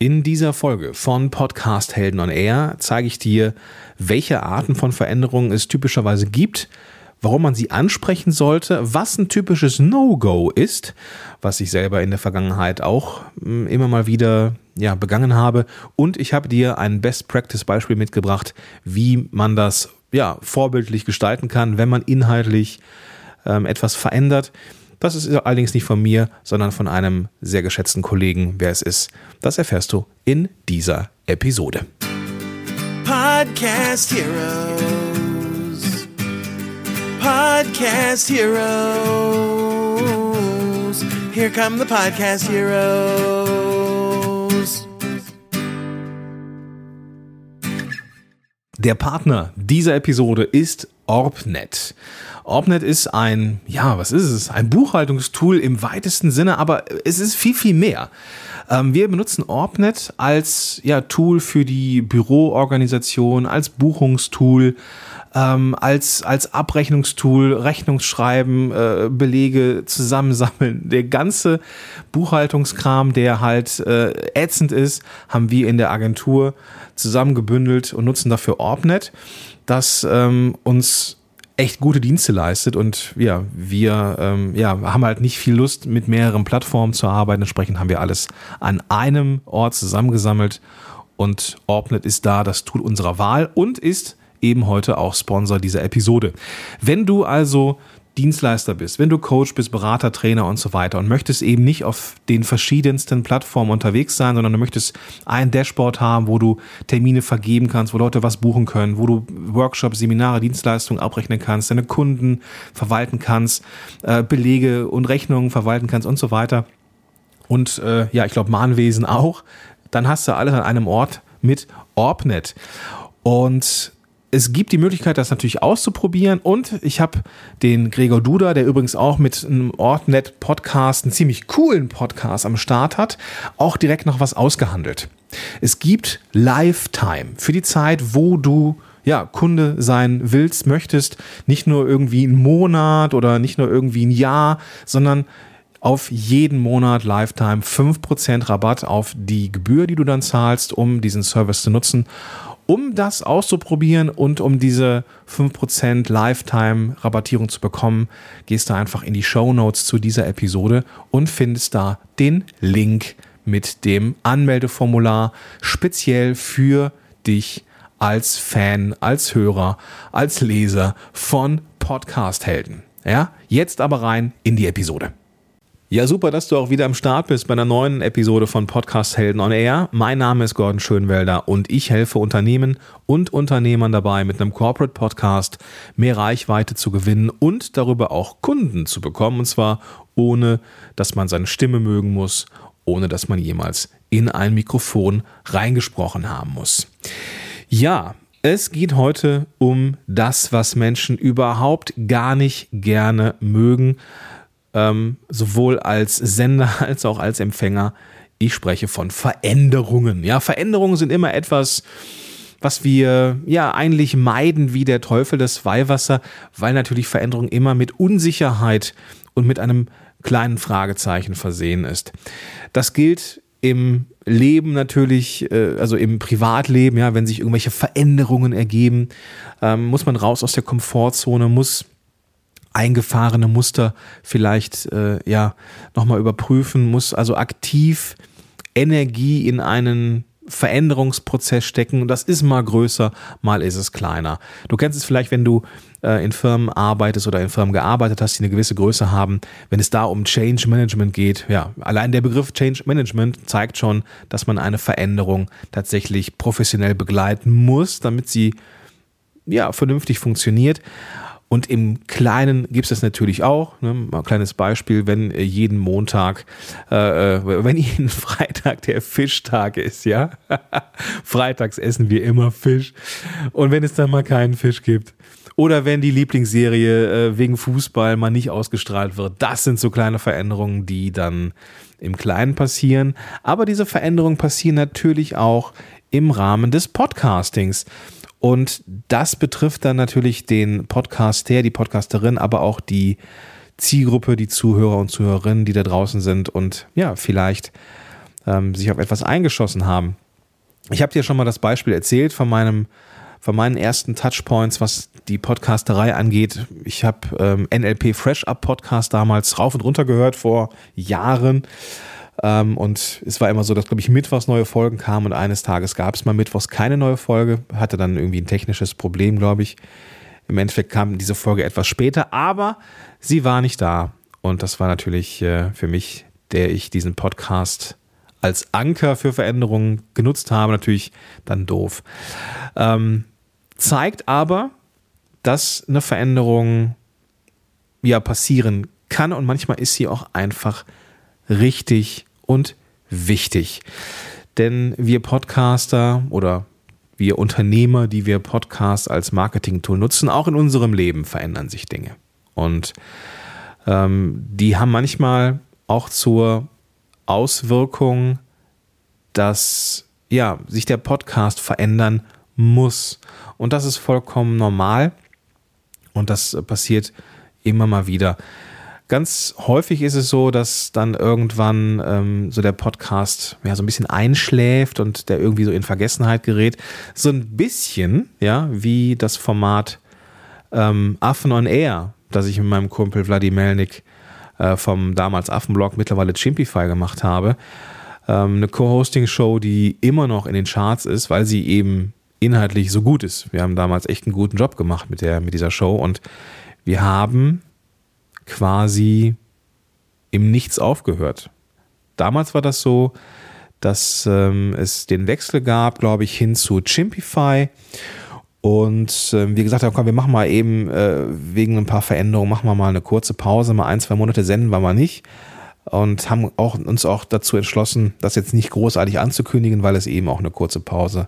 In dieser Folge von Podcast Helden on Air zeige ich dir, welche Arten von Veränderungen es typischerweise gibt, warum man sie ansprechen sollte, was ein typisches No-Go ist, was ich selber in der Vergangenheit auch hm, immer mal wieder ja, begangen habe. Und ich habe dir ein Best-Practice-Beispiel mitgebracht, wie man das ja, vorbildlich gestalten kann, wenn man inhaltlich ähm, etwas verändert. Das ist allerdings nicht von mir, sondern von einem sehr geschätzten Kollegen. Wer es ist, das erfährst du in dieser Episode. Podcast Heroes. Podcast Heroes. Here come the Podcast Heroes. Der Partner dieser Episode ist Orbnet. Orbnet ist ein, ja, was ist es? Ein Buchhaltungstool im weitesten Sinne, aber es ist viel, viel mehr. Ähm, wir benutzen Orbnet als ja, Tool für die Büroorganisation, als Buchungstool, ähm, als, als Abrechnungstool, Rechnungsschreiben, äh, Belege zusammensammeln. Der ganze Buchhaltungskram, der halt äh, ätzend ist, haben wir in der Agentur zusammengebündelt und nutzen dafür Orbnet, das ähm, uns echt gute Dienste leistet und ja, wir ähm, ja, haben halt nicht viel Lust, mit mehreren Plattformen zu arbeiten. Entsprechend haben wir alles an einem Ort zusammengesammelt und Orbnet ist da das Tool unserer Wahl und ist eben heute auch Sponsor dieser Episode. Wenn du also Dienstleister bist, wenn du Coach bist, Berater, Trainer und so weiter und möchtest eben nicht auf den verschiedensten Plattformen unterwegs sein, sondern du möchtest ein Dashboard haben, wo du Termine vergeben kannst, wo Leute was buchen können, wo du Workshops, Seminare, Dienstleistungen abrechnen kannst, deine Kunden verwalten kannst, äh, Belege und Rechnungen verwalten kannst und so weiter. Und äh, ja, ich glaube Mahnwesen auch. Dann hast du alles an einem Ort mit Orbnet. Und es gibt die Möglichkeit, das natürlich auszuprobieren. Und ich habe den Gregor Duda, der übrigens auch mit einem Ortnet-Podcast, einen ziemlich coolen Podcast am Start hat, auch direkt noch was ausgehandelt. Es gibt Lifetime für die Zeit, wo du ja, Kunde sein willst, möchtest, nicht nur irgendwie einen Monat oder nicht nur irgendwie ein Jahr, sondern auf jeden Monat Lifetime 5% Rabatt auf die Gebühr, die du dann zahlst, um diesen Service zu nutzen. Um das auszuprobieren und um diese 5% Lifetime-Rabattierung zu bekommen, gehst du einfach in die Show Notes zu dieser Episode und findest da den Link mit dem Anmeldeformular speziell für dich als Fan, als Hörer, als Leser von Podcast-Helden. Ja, jetzt aber rein in die Episode. Ja, super, dass du auch wieder am Start bist bei einer neuen Episode von Podcast Helden on Air. Mein Name ist Gordon Schönwelder und ich helfe Unternehmen und Unternehmern dabei, mit einem Corporate Podcast mehr Reichweite zu gewinnen und darüber auch Kunden zu bekommen. Und zwar ohne, dass man seine Stimme mögen muss, ohne dass man jemals in ein Mikrofon reingesprochen haben muss. Ja, es geht heute um das, was Menschen überhaupt gar nicht gerne mögen ähm, sowohl als Sender als auch als Empfänger. Ich spreche von Veränderungen. Ja, Veränderungen sind immer etwas, was wir ja eigentlich meiden wie der Teufel das Weihwasser, weil natürlich Veränderung immer mit Unsicherheit und mit einem kleinen Fragezeichen versehen ist. Das gilt im Leben natürlich, äh, also im Privatleben, ja, wenn sich irgendwelche Veränderungen ergeben, ähm, muss man raus aus der Komfortzone, muss eingefahrene Muster vielleicht äh, ja nochmal überprüfen, muss also aktiv Energie in einen Veränderungsprozess stecken. Das ist mal größer, mal ist es kleiner. Du kennst es vielleicht, wenn du äh, in Firmen arbeitest oder in Firmen gearbeitet hast, die eine gewisse Größe haben. Wenn es da um Change Management geht, ja, allein der Begriff Change Management zeigt schon, dass man eine Veränderung tatsächlich professionell begleiten muss, damit sie ja vernünftig funktioniert. Und im Kleinen gibt es das natürlich auch. Ne? Mal ein kleines Beispiel, wenn äh, jeden Montag, äh, äh wenn jeden Freitag der Fischtag ist, ja. Freitags essen wir immer Fisch. Und wenn es dann mal keinen Fisch gibt. Oder wenn die Lieblingsserie äh, wegen Fußball mal nicht ausgestrahlt wird. Das sind so kleine Veränderungen, die dann im Kleinen passieren. Aber diese Veränderungen passieren natürlich auch im Rahmen des Podcastings. Und das betrifft dann natürlich den Podcaster, die Podcasterin, aber auch die Zielgruppe, die Zuhörer und Zuhörerinnen, die da draußen sind und ja, vielleicht ähm, sich auf etwas eingeschossen haben. Ich habe dir schon mal das Beispiel erzählt von meinem von meinen ersten Touchpoints, was die Podcasterei angeht. Ich habe ähm, NLP Fresh Up Podcast damals rauf und runter gehört vor Jahren. Ähm, und es war immer so, dass, glaube ich, mittwochs neue Folgen kamen und eines Tages gab es mal mittwochs keine neue Folge. Hatte dann irgendwie ein technisches Problem, glaube ich. Im Endeffekt kam diese Folge etwas später, aber sie war nicht da. Und das war natürlich äh, für mich, der ich diesen Podcast als Anker für Veränderungen genutzt habe, natürlich dann doof. Ähm, zeigt aber, dass eine Veränderung ja passieren kann und manchmal ist sie auch einfach richtig und wichtig. Denn wir Podcaster oder wir Unternehmer, die wir Podcasts als Marketing-Tool nutzen, auch in unserem Leben verändern sich Dinge. Und ähm, die haben manchmal auch zur Auswirkung, dass ja, sich der Podcast verändern muss. Und das ist vollkommen normal. Und das passiert immer mal wieder. Ganz häufig ist es so, dass dann irgendwann ähm, so der Podcast ja so ein bisschen einschläft und der irgendwie so in Vergessenheit gerät. So ein bisschen, ja, wie das Format ähm, Affen on Air, das ich mit meinem Kumpel Wladimir Melnik äh, vom damals Affenblog, mittlerweile Chimpify gemacht habe. Ähm, eine Co-Hosting-Show, die immer noch in den Charts ist, weil sie eben inhaltlich so gut ist. Wir haben damals echt einen guten Job gemacht mit, der, mit dieser Show und wir haben quasi im Nichts aufgehört. Damals war das so, dass ähm, es den Wechsel gab, glaube ich, hin zu Chimpify und äh, wir gesagt haben, komm, wir machen mal eben äh, wegen ein paar Veränderungen, machen wir mal eine kurze Pause, mal ein, zwei Monate senden wir mal nicht. Und haben auch, uns auch dazu entschlossen, das jetzt nicht großartig anzukündigen, weil es eben auch eine kurze Pause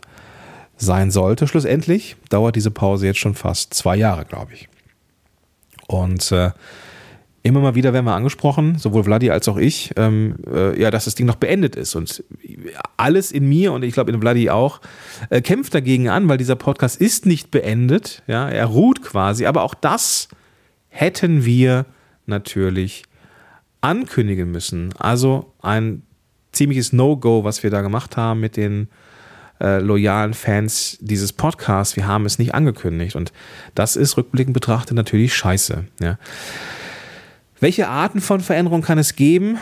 sein sollte. Schlussendlich dauert diese Pause jetzt schon fast zwei Jahre, glaube ich. Und äh, immer mal wieder werden wir angesprochen, sowohl Vladi als auch ich, ähm, äh, ja, dass das Ding noch beendet ist. Und alles in mir und ich glaube in Vladi auch, äh, kämpft dagegen an, weil dieser Podcast ist nicht beendet. Ja, er ruht quasi. Aber auch das hätten wir natürlich ankündigen müssen. Also ein ziemliches No-Go, was wir da gemacht haben mit den äh, loyalen Fans dieses Podcasts. Wir haben es nicht angekündigt. Und das ist rückblickend betrachtet natürlich scheiße. Ja. Welche Arten von Veränderungen kann es geben?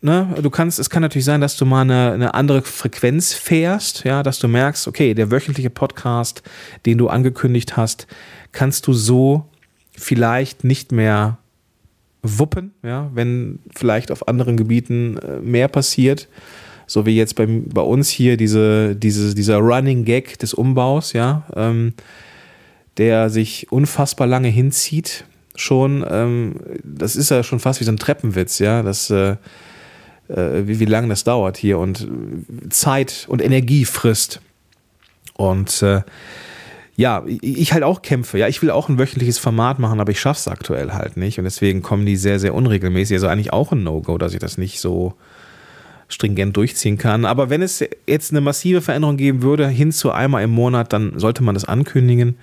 Ne, du kannst, es kann natürlich sein, dass du mal eine, eine, andere Frequenz fährst, ja, dass du merkst, okay, der wöchentliche Podcast, den du angekündigt hast, kannst du so vielleicht nicht mehr wuppen, ja, wenn vielleicht auf anderen Gebieten äh, mehr passiert, so wie jetzt bei, bei uns hier diese, diese, dieser Running Gag des Umbaus, ja, ähm, der sich unfassbar lange hinzieht schon, ähm, das ist ja schon fast wie so ein Treppenwitz, ja, das, äh, äh, wie, wie lange das dauert hier und Zeit und Energie frisst. Und äh, ja, ich halt auch kämpfe. Ja, ich will auch ein wöchentliches Format machen, aber ich schaffe es aktuell halt nicht. Und deswegen kommen die sehr, sehr unregelmäßig. Also eigentlich auch ein No-Go, dass ich das nicht so stringent durchziehen kann. Aber wenn es jetzt eine massive Veränderung geben würde, hin zu einmal im Monat, dann sollte man das ankündigen.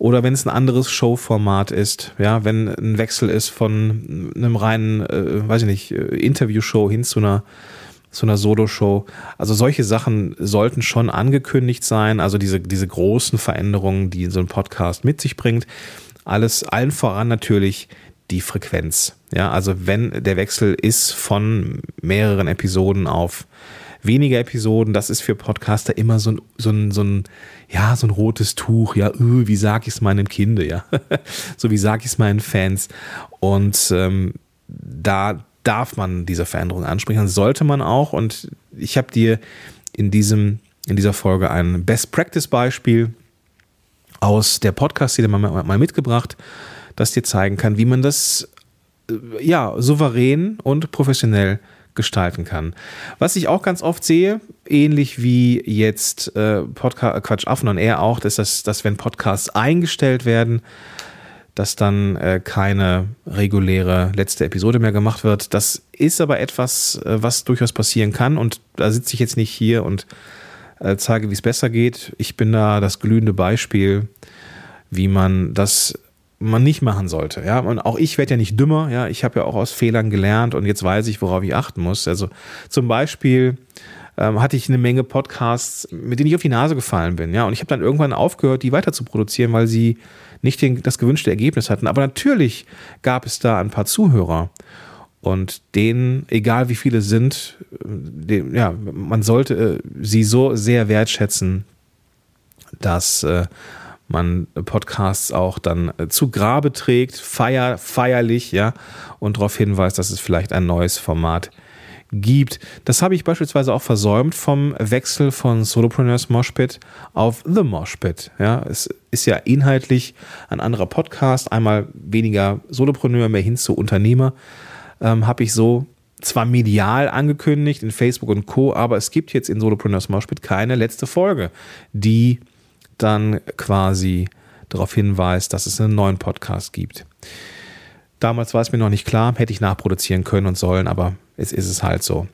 Oder wenn es ein anderes Showformat ist, ja, wenn ein Wechsel ist von einem reinen, äh, weiß ich nicht, äh, Interviewshow hin zu einer zu einer Solo-Show. Also solche Sachen sollten schon angekündigt sein. Also diese, diese großen Veränderungen, die so ein Podcast mit sich bringt. Alles, allen voran natürlich die Frequenz. Ja, also wenn der Wechsel ist von mehreren Episoden auf weniger Episoden, das ist für Podcaster immer so ein, so ein, so ein ja, so ein rotes Tuch, ja, öh, wie sag ich es meinen Kindern, ja, so wie sag ich es meinen Fans? Und ähm, da darf man diese Veränderung ansprechen, sollte man auch. Und ich habe dir in diesem in dieser Folge ein Best Practice Beispiel aus der Podcast-Szene mal, mal mitgebracht, das dir zeigen kann, wie man das äh, ja souverän und professionell gestalten kann. Was ich auch ganz oft sehe, ähnlich wie jetzt äh, Podcast, äh, Quatsch, Affen und er auch, ist das, dass wenn Podcasts eingestellt werden, dass dann äh, keine reguläre letzte Episode mehr gemacht wird. Das ist aber etwas, äh, was durchaus passieren kann und da sitze ich jetzt nicht hier und äh, zeige, wie es besser geht. Ich bin da das glühende Beispiel, wie man das man nicht machen sollte. Ja, und auch ich werde ja nicht dümmer. Ja, ich habe ja auch aus Fehlern gelernt und jetzt weiß ich, worauf ich achten muss. Also zum Beispiel ähm, hatte ich eine Menge Podcasts, mit denen ich auf die Nase gefallen bin. Ja, und ich habe dann irgendwann aufgehört, die weiter zu produzieren, weil sie nicht den, das gewünschte Ergebnis hatten. Aber natürlich gab es da ein paar Zuhörer. Und denen, egal wie viele sind, den, ja, man sollte äh, sie so sehr wertschätzen, dass äh, man Podcasts auch dann äh, zu Grabe trägt, feier, feierlich, ja, und darauf hinweist, dass es vielleicht ein neues Format gibt. Das habe ich beispielsweise auch versäumt vom Wechsel von Solopreneurs Moshpit auf The Moshpit. Ja, es ist ja inhaltlich ein anderer Podcast, einmal weniger Solopreneur, mehr hin zu Unternehmer. Ähm, habe ich so zwar medial angekündigt in Facebook und Co., aber es gibt jetzt in Solopreneurs Moshpit keine letzte Folge, die dann quasi darauf hinweist, dass es einen neuen Podcast gibt. Damals war es mir noch nicht klar, hätte ich nachproduzieren können und sollen, aber es ist es halt so.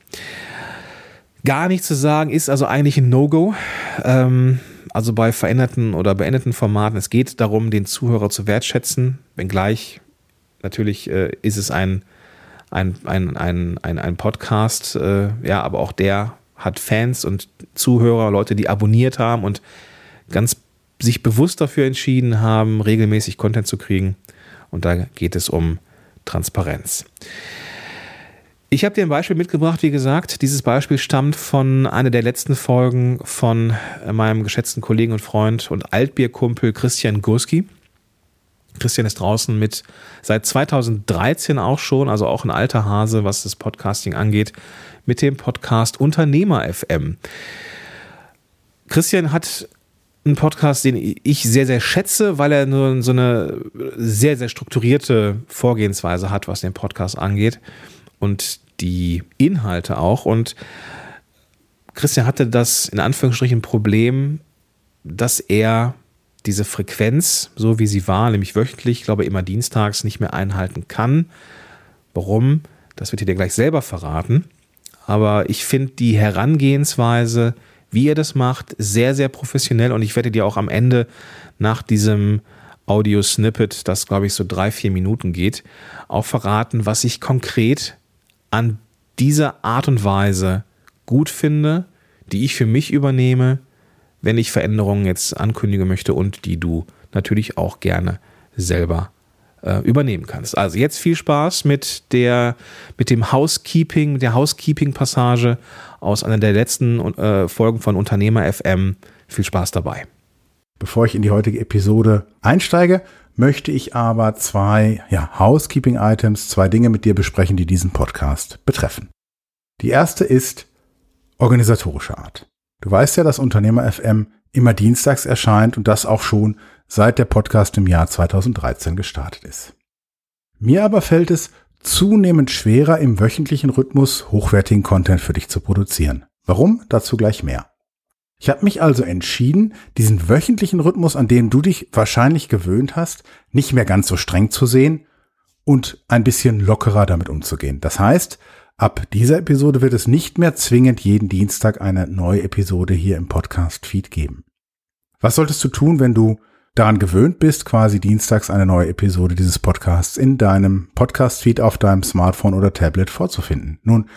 Gar nichts zu sagen ist also eigentlich ein No-Go. Ähm, also bei veränderten oder beendeten Formaten. Es geht darum, den Zuhörer zu wertschätzen, wenngleich natürlich äh, ist es ein, ein, ein, ein, ein, ein Podcast, äh, ja, aber auch der hat Fans und Zuhörer, Leute, die abonniert haben und ganz sich bewusst dafür entschieden haben, regelmäßig Content zu kriegen. Und da geht es um Transparenz. Ich habe dir ein Beispiel mitgebracht, wie gesagt. Dieses Beispiel stammt von einer der letzten Folgen von meinem geschätzten Kollegen und Freund und Altbierkumpel Christian Gurski. Christian ist draußen mit seit 2013 auch schon, also auch ein alter Hase, was das Podcasting angeht, mit dem Podcast Unternehmer FM. Christian hat ein Podcast, den ich sehr, sehr schätze, weil er nur so eine sehr, sehr strukturierte Vorgehensweise hat, was den Podcast angeht und die Inhalte auch. Und Christian hatte das in Anführungsstrichen Problem, dass er diese Frequenz, so wie sie war, nämlich wöchentlich, ich glaube immer dienstags, nicht mehr einhalten kann. Warum? Das wird dir gleich selber verraten. Aber ich finde die Herangehensweise, wie ihr das macht, sehr, sehr professionell. Und ich werde dir auch am Ende nach diesem Audio-Snippet, das glaube ich so drei, vier Minuten geht, auch verraten, was ich konkret an dieser Art und Weise gut finde, die ich für mich übernehme, wenn ich Veränderungen jetzt ankündigen möchte und die du natürlich auch gerne selber äh, übernehmen kannst. Also jetzt viel Spaß mit der, mit dem Housekeeping, der Housekeeping-Passage aus einer der letzten äh, Folgen von Unternehmer FM. Viel Spaß dabei. Bevor ich in die heutige Episode einsteige, möchte ich aber zwei ja, Housekeeping-Items, zwei Dinge mit dir besprechen, die diesen Podcast betreffen. Die erste ist organisatorischer Art. Du weißt ja, dass Unternehmer FM immer dienstags erscheint und das auch schon seit der Podcast im Jahr 2013 gestartet ist. Mir aber fällt es zunehmend schwerer, im wöchentlichen Rhythmus hochwertigen Content für dich zu produzieren. Warum? Dazu gleich mehr. Ich habe mich also entschieden, diesen wöchentlichen Rhythmus, an den du dich wahrscheinlich gewöhnt hast, nicht mehr ganz so streng zu sehen und ein bisschen lockerer damit umzugehen. Das heißt, ab dieser Episode wird es nicht mehr zwingend jeden Dienstag eine neue Episode hier im Podcast-Feed geben. Was solltest du tun, wenn du daran gewöhnt bist, quasi dienstags eine neue Episode dieses Podcasts in deinem Podcast-Feed auf deinem Smartphone oder Tablet vorzufinden. Nun,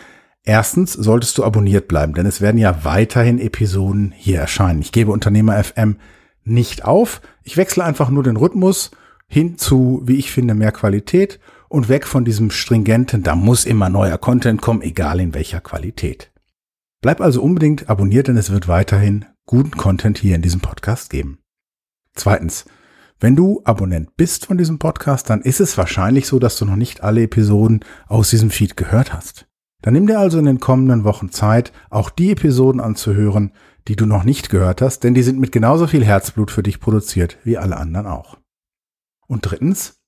erstens solltest du abonniert bleiben, denn es werden ja weiterhin Episoden hier erscheinen. Ich gebe Unternehmer FM nicht auf. Ich wechsle einfach nur den Rhythmus hin zu, wie ich finde, mehr Qualität und weg von diesem stringenten, da muss immer neuer Content kommen, egal in welcher Qualität. Bleib also unbedingt abonniert, denn es wird weiterhin guten Content hier in diesem Podcast geben. Zweitens, wenn du Abonnent bist von diesem Podcast, dann ist es wahrscheinlich so, dass du noch nicht alle Episoden aus diesem Feed gehört hast. Dann nimm dir also in den kommenden Wochen Zeit, auch die Episoden anzuhören, die du noch nicht gehört hast, denn die sind mit genauso viel Herzblut für dich produziert wie alle anderen auch. Und drittens,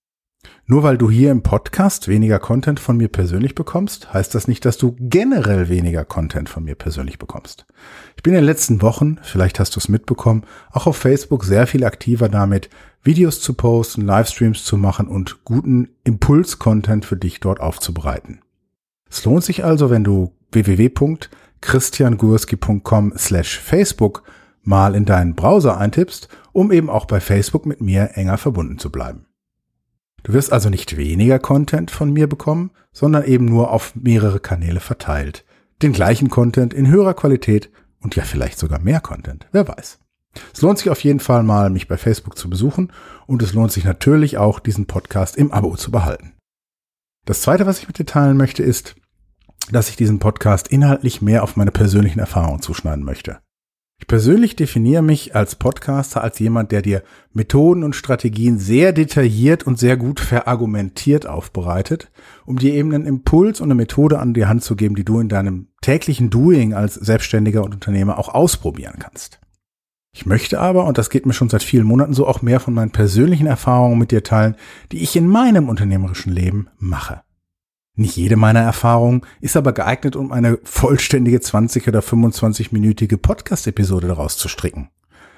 nur weil du hier im Podcast weniger Content von mir persönlich bekommst, heißt das nicht, dass du generell weniger Content von mir persönlich bekommst. Ich bin in den letzten Wochen, vielleicht hast du es mitbekommen, auch auf Facebook sehr viel aktiver damit, Videos zu posten, Livestreams zu machen und guten Impuls-Content für dich dort aufzubereiten. Es lohnt sich also, wenn du www.christiangurski.com slash Facebook mal in deinen Browser eintippst, um eben auch bei Facebook mit mir enger verbunden zu bleiben. Du wirst also nicht weniger Content von mir bekommen, sondern eben nur auf mehrere Kanäle verteilt. Den gleichen Content in höherer Qualität und ja vielleicht sogar mehr Content, wer weiß. Es lohnt sich auf jeden Fall mal, mich bei Facebook zu besuchen und es lohnt sich natürlich auch, diesen Podcast im Abo zu behalten. Das zweite, was ich mit dir teilen möchte, ist, dass ich diesen Podcast inhaltlich mehr auf meine persönlichen Erfahrungen zuschneiden möchte. Ich persönlich definiere mich als Podcaster als jemand, der dir Methoden und Strategien sehr detailliert und sehr gut verargumentiert aufbereitet, um dir eben einen Impuls und eine Methode an die Hand zu geben, die du in deinem täglichen Doing als Selbstständiger und Unternehmer auch ausprobieren kannst. Ich möchte aber, und das geht mir schon seit vielen Monaten so, auch mehr von meinen persönlichen Erfahrungen mit dir teilen, die ich in meinem unternehmerischen Leben mache. Nicht jede meiner Erfahrungen ist aber geeignet, um eine vollständige 20 oder 25-minütige Podcast-Episode daraus zu stricken.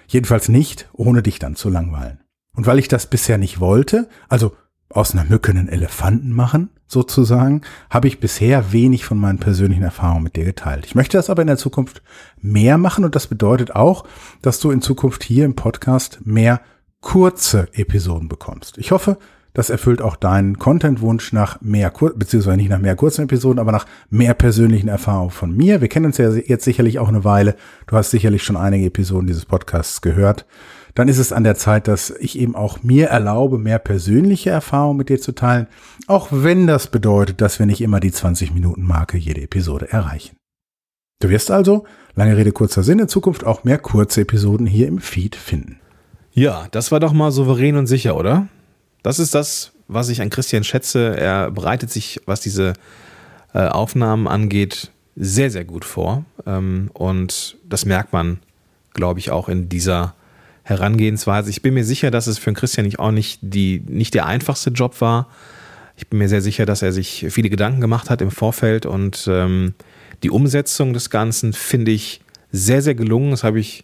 Jedenfalls nicht, ohne dich dann zu langweilen. Und weil ich das bisher nicht wollte, also aus einer Mücke einen Elefanten machen, sozusagen, habe ich bisher wenig von meinen persönlichen Erfahrungen mit dir geteilt. Ich möchte das aber in der Zukunft mehr machen und das bedeutet auch, dass du in Zukunft hier im Podcast mehr kurze Episoden bekommst. Ich hoffe, das erfüllt auch deinen Content-Wunsch nach mehr, beziehungsweise nicht nach mehr kurzen Episoden, aber nach mehr persönlichen Erfahrungen von mir. Wir kennen uns ja jetzt sicherlich auch eine Weile. Du hast sicherlich schon einige Episoden dieses Podcasts gehört. Dann ist es an der Zeit, dass ich eben auch mir erlaube, mehr persönliche Erfahrungen mit dir zu teilen, auch wenn das bedeutet, dass wir nicht immer die 20 Minuten Marke jede Episode erreichen. Du wirst also, lange Rede, kurzer Sinn, in Zukunft auch mehr kurze Episoden hier im Feed finden. Ja, das war doch mal souverän und sicher, oder? Das ist das, was ich an Christian schätze. Er bereitet sich, was diese äh, Aufnahmen angeht, sehr, sehr gut vor. Ähm, und das merkt man, glaube ich, auch in dieser Herangehensweise. Ich bin mir sicher, dass es für Christian auch nicht, die, nicht der einfachste Job war. Ich bin mir sehr sicher, dass er sich viele Gedanken gemacht hat im Vorfeld und ähm, die Umsetzung des Ganzen finde ich sehr, sehr gelungen. Das habe ich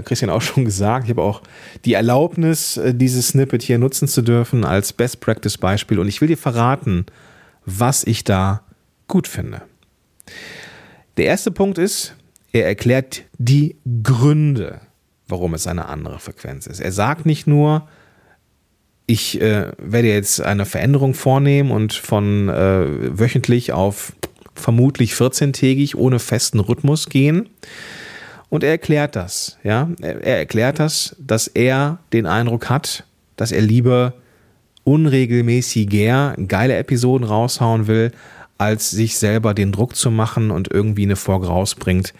Christian auch schon gesagt. Ich habe auch die Erlaubnis, äh, dieses Snippet hier nutzen zu dürfen als Best Practice Beispiel. Und ich will dir verraten, was ich da gut finde. Der erste Punkt ist, er erklärt die Gründe, warum es eine andere Frequenz ist. Er sagt nicht nur, ich äh, werde jetzt eine Veränderung vornehmen und von äh, wöchentlich auf vermutlich 14-tägig ohne festen Rhythmus gehen, und er erklärt das, ja. Er erklärt das, dass er den Eindruck hat, dass er lieber unregelmäßiger geile Episoden raushauen will, als sich selber den Druck zu machen und irgendwie eine Folge rausbringt,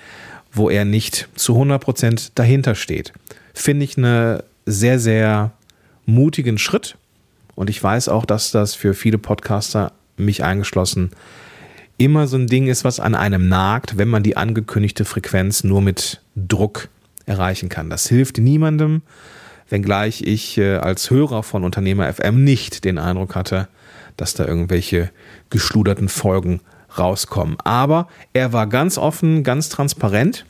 wo er nicht zu 100% dahinter steht. Finde ich einen sehr, sehr mutigen Schritt. Und ich weiß auch, dass das für viele Podcaster, mich eingeschlossen, immer so ein Ding ist, was an einem nagt, wenn man die angekündigte Frequenz nur mit Druck erreichen kann. Das hilft niemandem, wenngleich ich äh, als Hörer von Unternehmer FM nicht den Eindruck hatte, dass da irgendwelche geschluderten Folgen rauskommen. Aber er war ganz offen, ganz transparent,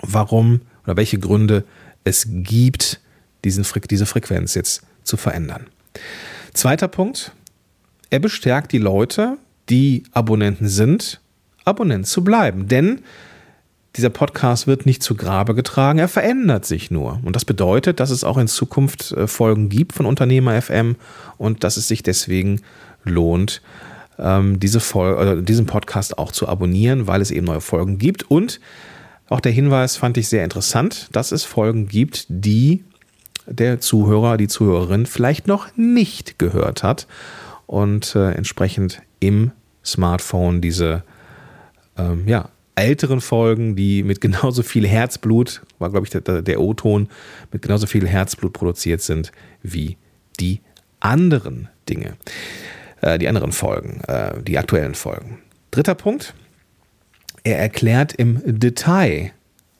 warum oder welche Gründe es gibt, diesen, diese Frequenz jetzt zu verändern. Zweiter Punkt, er bestärkt die Leute, die Abonnenten sind, Abonnent zu bleiben. Denn dieser Podcast wird nicht zu Grabe getragen, er verändert sich nur. Und das bedeutet, dass es auch in Zukunft äh, Folgen gibt von Unternehmer FM und dass es sich deswegen lohnt, ähm, diese Folge, diesen Podcast auch zu abonnieren, weil es eben neue Folgen gibt. Und auch der Hinweis fand ich sehr interessant, dass es Folgen gibt, die der Zuhörer, die Zuhörerin vielleicht noch nicht gehört hat und äh, entsprechend im Smartphone diese ähm, ja, älteren Folgen, die mit genauso viel Herzblut, war glaube ich der, der O-Ton, mit genauso viel Herzblut produziert sind wie die anderen Dinge, äh, die anderen Folgen, äh, die aktuellen Folgen. Dritter Punkt, er erklärt im Detail,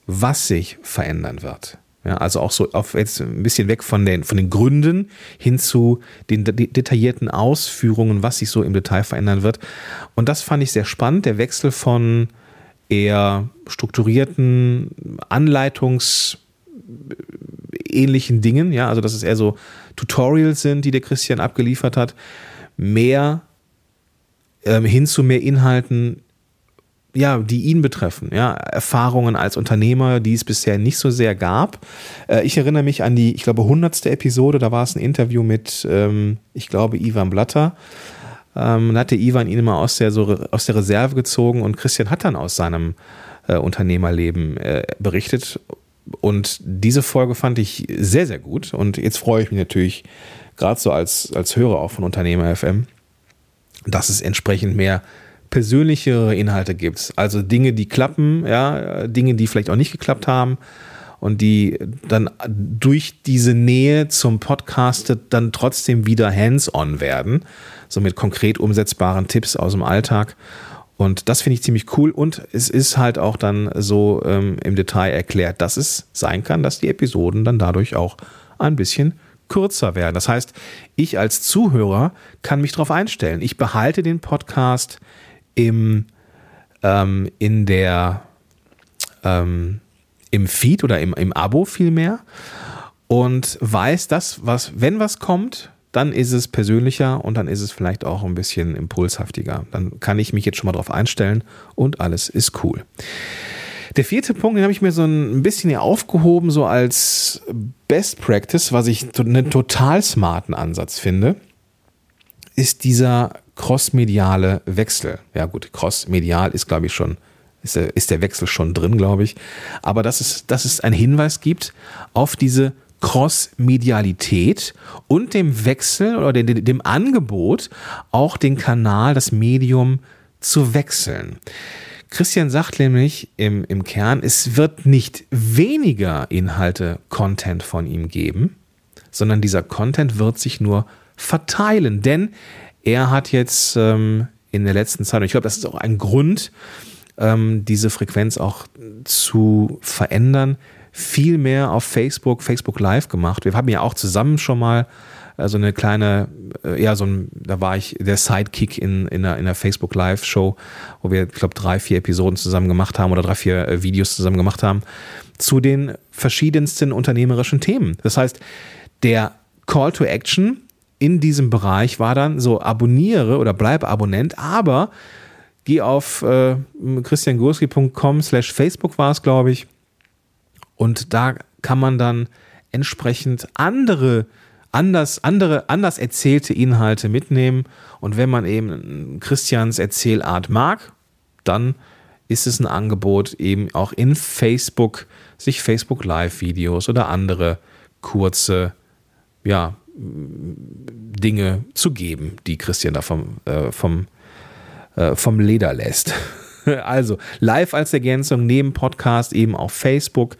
was sich verändern wird. Ja, also auch so auf jetzt ein bisschen weg von den, von den Gründen hin zu den detaillierten Ausführungen, was sich so im Detail verändern wird. Und das fand ich sehr spannend, der Wechsel von eher strukturierten Anleitungsähnlichen Dingen, ja, also dass es eher so Tutorials sind, die der Christian abgeliefert hat, mehr ähm, hin zu mehr Inhalten, ja, die ihn betreffen, ja, Erfahrungen als Unternehmer, die es bisher nicht so sehr gab. Äh, ich erinnere mich an die, ich glaube, hundertste Episode, da war es ein Interview mit, ähm, ich glaube, Ivan Blatter. Ähm, da hatte Ivan ihn immer aus der, so, aus der Reserve gezogen und Christian hat dann aus seinem äh, Unternehmerleben äh, berichtet. Und diese Folge fand ich sehr, sehr gut. Und jetzt freue ich mich natürlich, gerade so als, als Hörer auch von Unternehmer FM, dass es entsprechend mehr persönlichere Inhalte gibt. Also Dinge, die klappen, ja, Dinge, die vielleicht auch nicht geklappt haben und die dann durch diese Nähe zum Podcast dann trotzdem wieder hands-on werden, so mit konkret umsetzbaren Tipps aus dem Alltag. Und das finde ich ziemlich cool. Und es ist halt auch dann so ähm, im Detail erklärt, dass es sein kann, dass die Episoden dann dadurch auch ein bisschen kürzer werden. Das heißt, ich als Zuhörer kann mich darauf einstellen. Ich behalte den Podcast im, ähm, in der, ähm, im Feed oder im, im Abo vielmehr und weiß, dass was, wenn was kommt, dann ist es persönlicher und dann ist es vielleicht auch ein bisschen impulshaftiger. Dann kann ich mich jetzt schon mal darauf einstellen und alles ist cool. Der vierte Punkt, den habe ich mir so ein bisschen hier aufgehoben, so als Best Practice, was ich einen total smarten Ansatz finde, ist dieser crossmediale Wechsel. Ja gut, crossmedial ist, glaube ich, schon, ist der, ist der Wechsel schon drin, glaube ich. Aber dass es, dass es einen Hinweis gibt auf diese Cross-Medialität und dem Wechsel oder dem, dem Angebot, auch den Kanal, das Medium zu wechseln. Christian sagt nämlich im, im Kern, es wird nicht weniger Inhalte, Content von ihm geben, sondern dieser Content wird sich nur verteilen, denn er hat jetzt ähm, in der letzten Zeit, und ich glaube, das ist auch ein Grund, ähm, diese Frequenz auch zu verändern, viel mehr auf Facebook, Facebook Live gemacht. Wir haben ja auch zusammen schon mal äh, so eine kleine, äh, ja, so ein, da war ich der Sidekick in, in, einer, in einer Facebook Live Show, wo wir, ich glaube, drei, vier Episoden zusammen gemacht haben oder drei, vier äh, Videos zusammen gemacht haben zu den verschiedensten unternehmerischen Themen. Das heißt, der Call to Action in diesem Bereich war dann so, abonniere oder bleib Abonnent, aber geh auf äh, christiangurski.com slash Facebook war es, glaube ich, und da kann man dann entsprechend andere anders, andere, anders erzählte Inhalte mitnehmen. Und wenn man eben Christians Erzählart mag, dann ist es ein Angebot, eben auch in Facebook sich Facebook Live-Videos oder andere kurze, ja, Dinge zu geben, die Christian da vom, äh, vom, äh, vom Leder lässt. also live als Ergänzung neben Podcast eben auf Facebook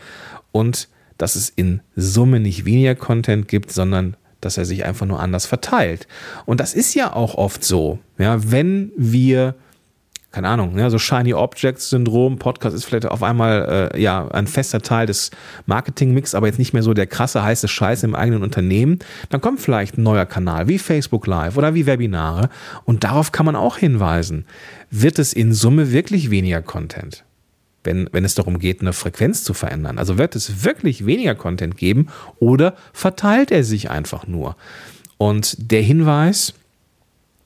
und dass es in Summe nicht weniger Content gibt, sondern dass er sich einfach nur anders verteilt. Und das ist ja auch oft so, ja, wenn wir keine Ahnung, ja, so Shiny Objects Syndrom, Podcast ist vielleicht auf einmal äh, ja ein fester Teil des Marketing-Mix, aber jetzt nicht mehr so der krasse heiße Scheiß im eigenen Unternehmen, dann kommt vielleicht ein neuer Kanal wie Facebook Live oder wie Webinare und darauf kann man auch hinweisen. Wird es in Summe wirklich weniger Content? wenn, wenn es darum geht, eine Frequenz zu verändern. Also wird es wirklich weniger Content geben oder verteilt er sich einfach nur? Und der Hinweis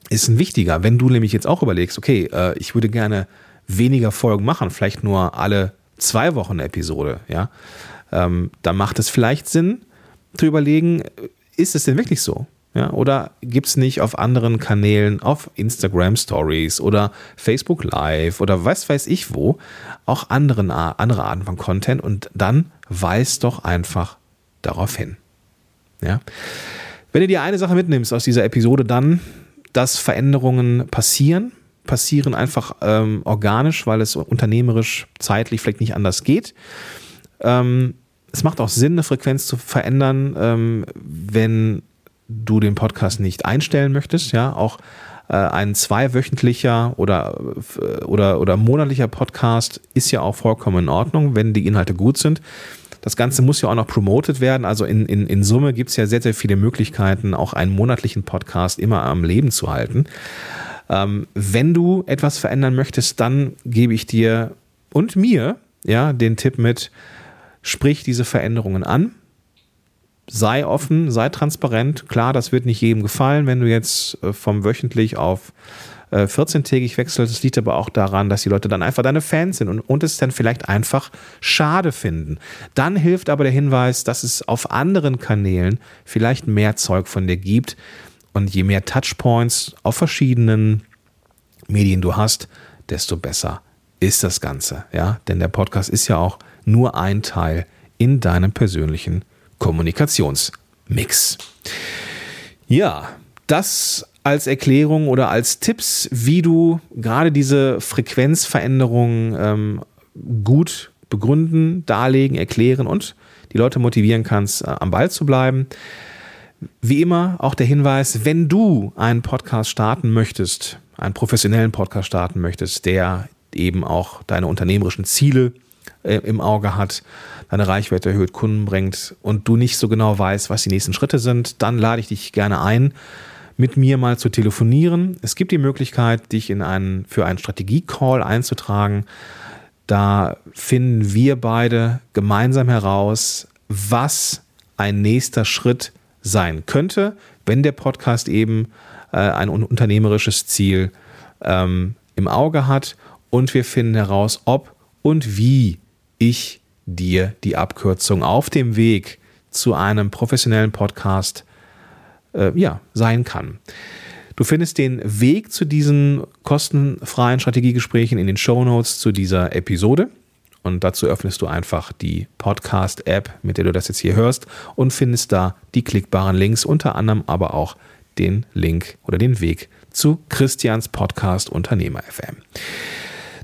ist ein wichtiger. Wenn du nämlich jetzt auch überlegst, okay, äh, ich würde gerne weniger Folgen machen, vielleicht nur alle zwei Wochen eine Episode, ja, ähm, dann macht es vielleicht Sinn zu überlegen, ist es denn wirklich so? Ja, oder gibt es nicht auf anderen Kanälen, auf Instagram Stories oder Facebook Live oder was weiß ich wo, auch anderen, andere Arten von Content und dann weis doch einfach darauf hin. Ja? Wenn du dir eine Sache mitnimmst aus dieser Episode, dann, dass Veränderungen passieren, passieren einfach ähm, organisch, weil es unternehmerisch zeitlich vielleicht nicht anders geht. Ähm, es macht auch Sinn, eine Frequenz zu verändern, ähm, wenn du den Podcast nicht einstellen möchtest, ja, auch äh, ein zweiwöchentlicher oder, oder, oder monatlicher Podcast ist ja auch vollkommen in Ordnung, wenn die Inhalte gut sind. Das Ganze muss ja auch noch promoted werden. Also in, in, in Summe gibt es ja sehr, sehr viele Möglichkeiten, auch einen monatlichen Podcast immer am Leben zu halten. Ähm, wenn du etwas verändern möchtest, dann gebe ich dir und mir ja den Tipp mit, sprich diese Veränderungen an sei offen, sei transparent. Klar, das wird nicht jedem gefallen, wenn du jetzt äh, vom wöchentlich auf äh, 14-tägig wechselst. Das liegt aber auch daran, dass die Leute dann einfach deine Fans sind und, und es dann vielleicht einfach schade finden. Dann hilft aber der Hinweis, dass es auf anderen Kanälen vielleicht mehr Zeug von dir gibt. Und je mehr Touchpoints auf verschiedenen Medien du hast, desto besser ist das Ganze. Ja, denn der Podcast ist ja auch nur ein Teil in deinem persönlichen Kommunikationsmix. Ja, das als Erklärung oder als Tipps, wie du gerade diese Frequenzveränderungen ähm, gut begründen, darlegen, erklären und die Leute motivieren kannst, äh, am Ball zu bleiben. Wie immer auch der Hinweis, wenn du einen Podcast starten möchtest, einen professionellen Podcast starten möchtest, der eben auch deine unternehmerischen Ziele äh, im Auge hat, deine Reichweite erhöht, Kunden bringt und du nicht so genau weißt, was die nächsten Schritte sind, dann lade ich dich gerne ein, mit mir mal zu telefonieren. Es gibt die Möglichkeit, dich in einen, für einen Strategie-Call einzutragen. Da finden wir beide gemeinsam heraus, was ein nächster Schritt sein könnte, wenn der Podcast eben äh, ein unternehmerisches Ziel ähm, im Auge hat. Und wir finden heraus, ob und wie ich dir die Abkürzung auf dem Weg zu einem professionellen Podcast äh, ja, sein kann. Du findest den Weg zu diesen kostenfreien Strategiegesprächen in den Show Notes zu dieser Episode. Und dazu öffnest du einfach die Podcast-App, mit der du das jetzt hier hörst, und findest da die klickbaren Links, unter anderem aber auch den Link oder den Weg zu Christians Podcast Unternehmer FM.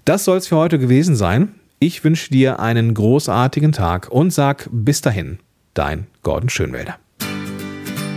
Das soll es für heute gewesen sein. Ich wünsche dir einen großartigen Tag und sag bis dahin, dein Gordon Schönwälder.